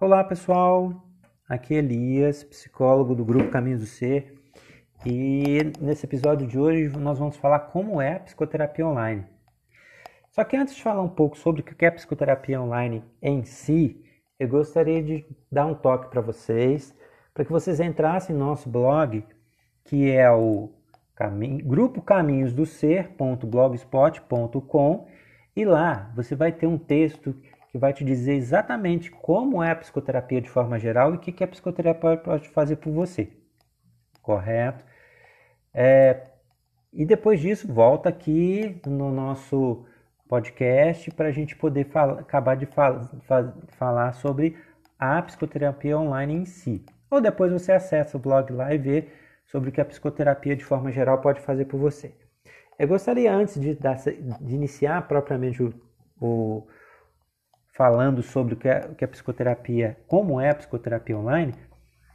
Olá pessoal, aqui é Elias, psicólogo do grupo Caminhos do Ser, e nesse episódio de hoje nós vamos falar como é a psicoterapia online. Só que antes de falar um pouco sobre o que é a psicoterapia online em si, eu gostaria de dar um toque para vocês, para que vocês entrassem no nosso blog, que é o caminho, grupo caminhos do ser.blogspot.com, e lá você vai ter um texto que vai te dizer exatamente como é a psicoterapia de forma geral e o que, que a psicoterapia pode fazer por você. Correto? É, e depois disso, volta aqui no nosso podcast para a gente poder acabar de fala, falar sobre a psicoterapia online em si. Ou depois você acessa o blog lá e vê sobre o que a psicoterapia de forma geral pode fazer por você. Eu gostaria, antes de, de iniciar propriamente o, o falando sobre o que, é, o que é psicoterapia, como é a psicoterapia online,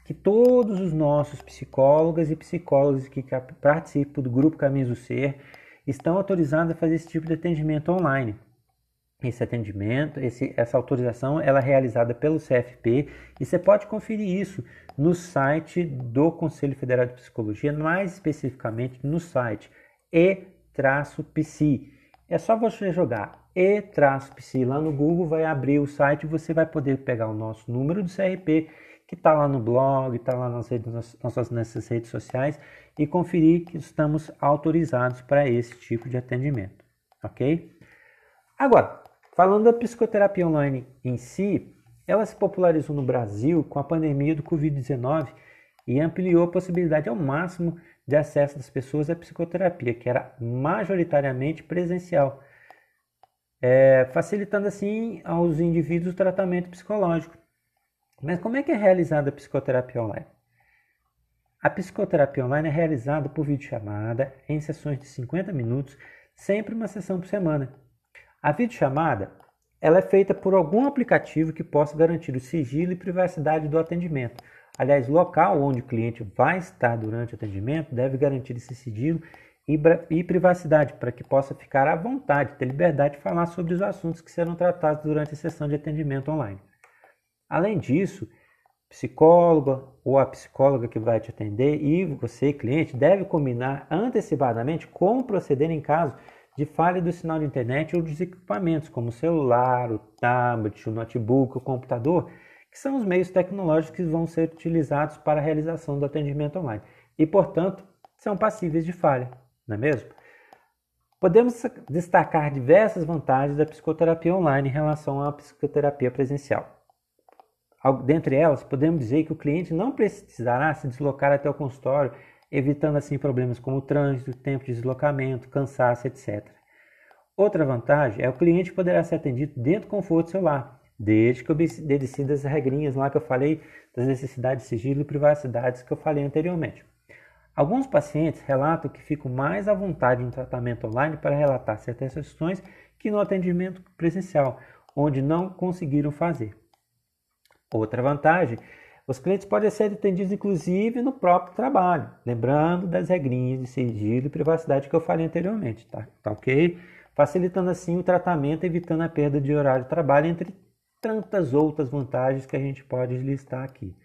que todos os nossos psicólogos e psicólogos que participam do grupo Caminhos do Ser estão autorizados a fazer esse tipo de atendimento online. Esse atendimento, esse, essa autorização, ela é realizada pelo CFP e você pode conferir isso no site do Conselho Federal de Psicologia, mais especificamente no site e-psi. É só você jogar e-psi lá no Google, vai abrir o site e você vai poder pegar o nosso número do CRP, que está lá no blog, está lá nas, redes, nossas redes sociais, e conferir que estamos autorizados para esse tipo de atendimento, ok? Agora, falando da psicoterapia online em si, ela se popularizou no Brasil com a pandemia do Covid-19 e ampliou a possibilidade ao máximo de acesso das pessoas à psicoterapia, que era majoritariamente presencial é, facilitando assim aos indivíduos o tratamento psicológico. Mas como é que é realizada a psicoterapia online? A psicoterapia online é realizada por videochamada em sessões de 50 minutos, sempre uma sessão por semana. A videochamada ela é feita por algum aplicativo que possa garantir o sigilo e privacidade do atendimento. Aliás, o local onde o cliente vai estar durante o atendimento deve garantir esse sigilo e privacidade, para que possa ficar à vontade, ter liberdade de falar sobre os assuntos que serão tratados durante a sessão de atendimento online. Além disso, psicólogo ou a psicóloga que vai te atender e você, cliente, deve combinar antecipadamente como proceder em caso de falha do sinal de internet ou dos equipamentos, como o celular, o tablet, o notebook, o computador, que são os meios tecnológicos que vão ser utilizados para a realização do atendimento online e, portanto, são passíveis de falha não é mesmo? Podemos destacar diversas vantagens da psicoterapia online em relação à psicoterapia presencial. Dentre elas, podemos dizer que o cliente não precisará se deslocar até o consultório, evitando assim problemas como trânsito, tempo de deslocamento, cansaço, etc. Outra vantagem é o cliente poderá ser atendido dentro do conforto do desde que obedecidas as regrinhas lá que eu falei das necessidades de sigilo e privacidades que eu falei anteriormente. Alguns pacientes relatam que ficam mais à vontade em tratamento online para relatar certas questões que no atendimento presencial, onde não conseguiram fazer. Outra vantagem, os clientes podem ser atendidos inclusive no próprio trabalho, lembrando das regrinhas de sigilo e privacidade que eu falei anteriormente, tá, tá ok? Facilitando assim o tratamento, evitando a perda de horário de trabalho, entre tantas outras vantagens que a gente pode listar aqui.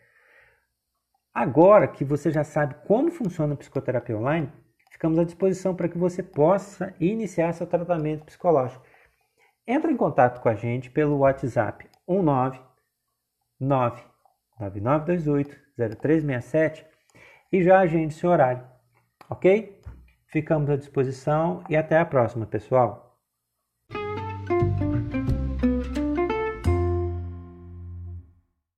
Agora que você já sabe como funciona a psicoterapia online, ficamos à disposição para que você possa iniciar seu tratamento psicológico. Entre em contato com a gente pelo WhatsApp 19 9928 0367 e já agende seu horário, ok? Ficamos à disposição e até a próxima, pessoal.